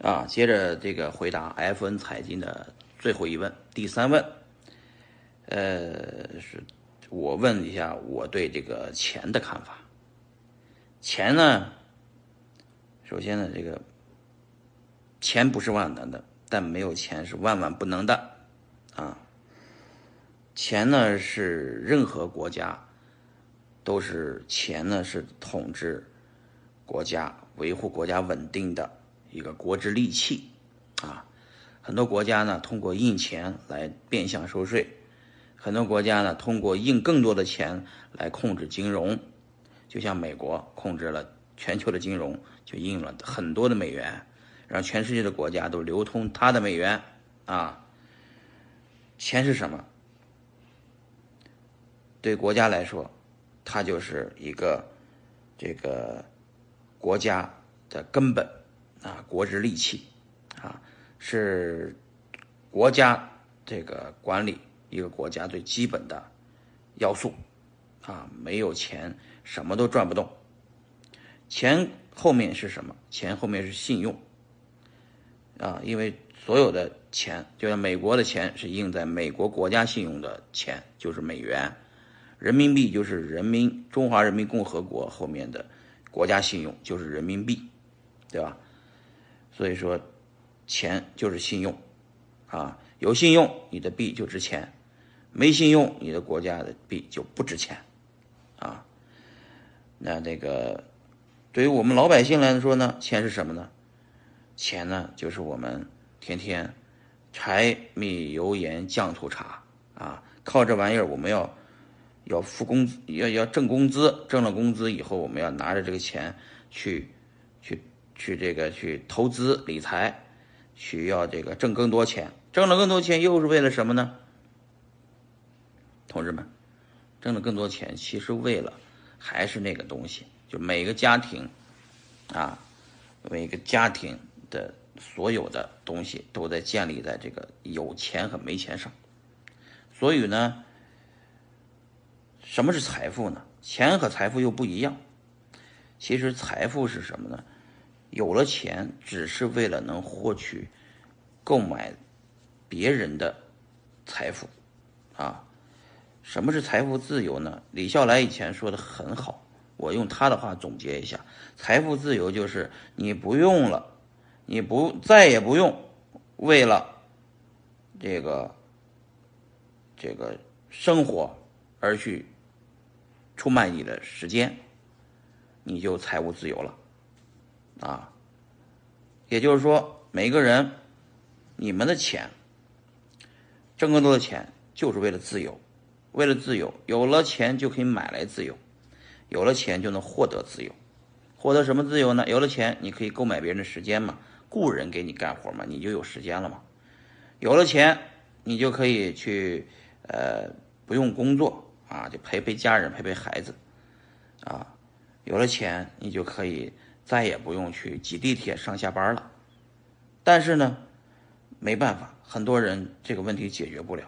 啊，接着这个回答 FN 财经的最后一问，第三问，呃，是我问一下我对这个钱的看法。钱呢，首先呢，这个钱不是万能的，但没有钱是万万不能的啊。钱呢是任何国家都是钱呢是统治国家、维护国家稳定的。一个国之利器，啊，很多国家呢通过印钱来变相收税，很多国家呢通过印更多的钱来控制金融，就像美国控制了全球的金融，就印了很多的美元，让全世界的国家都流通它的美元，啊，钱是什么？对国家来说，它就是一个这个国家的根本。啊，国之利器，啊，是国家这个管理一个国家最基本的要素，啊，没有钱什么都转不动。钱后面是什么？钱后面是信用，啊，因为所有的钱，就像美国的钱是印在美国国家信用的钱，就是美元，人民币就是人民中华人民共和国后面的国家信用，就是人民币，对吧？所以说，钱就是信用，啊，有信用你的币就值钱，没信用你的国家的币就不值钱，啊，那这个对于我们老百姓来说呢，钱是什么呢？钱呢就是我们天天柴米油盐酱醋茶啊，靠这玩意儿我们要要付工资，要要挣工资，挣了工资以后我们要拿着这个钱去。去去这个去投资理财，需要这个挣更多钱，挣了更多钱又是为了什么呢？同志们，挣了更多钱其实为了还是那个东西，就每个家庭啊，每个家庭的所有的东西都在建立在这个有钱和没钱上。所以呢，什么是财富呢？钱和财富又不一样。其实财富是什么呢？有了钱，只是为了能获取、购买别人的财富，啊，什么是财富自由呢？李笑来以前说的很好，我用他的话总结一下：财富自由就是你不用了，你不再也不用为了这个这个生活而去出卖你的时间，你就财务自由了。啊，也就是说，每个人，你们的钱，挣更多的钱，就是为了自由，为了自由，有了钱就可以买来自由，有了钱就能获得自由，获得什么自由呢？有了钱，你可以购买别人的时间嘛，雇人给你干活嘛，你就有时间了嘛。有了钱，你就可以去，呃，不用工作啊，就陪陪家人，陪陪孩子，啊，有了钱，你就可以。再也不用去挤地铁上下班了，但是呢，没办法，很多人这个问题解决不了，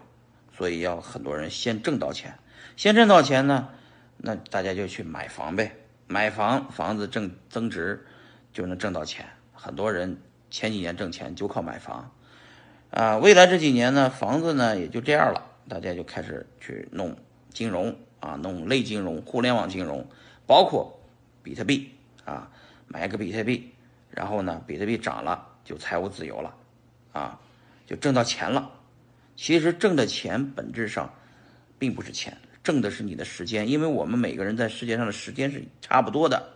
所以要很多人先挣到钱，先挣到钱呢，那大家就去买房呗，买房房子挣增值就能挣到钱。很多人前几年挣钱就靠买房，啊，未来这几年呢，房子呢也就这样了，大家就开始去弄金融啊，弄类金融、互联网金融，包括比特币啊。买个比特币，然后呢，比特币涨了就财务自由了，啊，就挣到钱了。其实挣的钱本质上并不是钱，挣的是你的时间，因为我们每个人在世界上的时间是差不多的，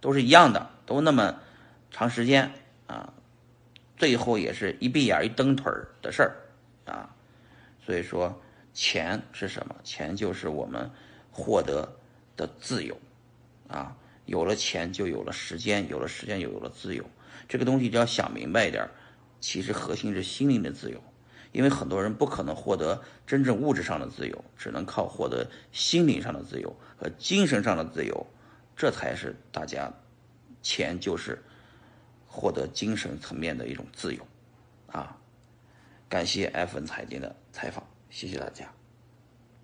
都是一样的，都那么长时间啊，最后也是一闭眼一蹬腿的事儿啊。所以说，钱是什么？钱就是我们获得的自由啊。有了钱，就有了时间；有了时间，就有了自由。这个东西就要想明白一点，其实核心是心灵的自由。因为很多人不可能获得真正物质上的自由，只能靠获得心灵上的自由和精神上的自由，这才是大家钱就是获得精神层面的一种自由啊！感谢 F N 财经的采访，谢谢大家。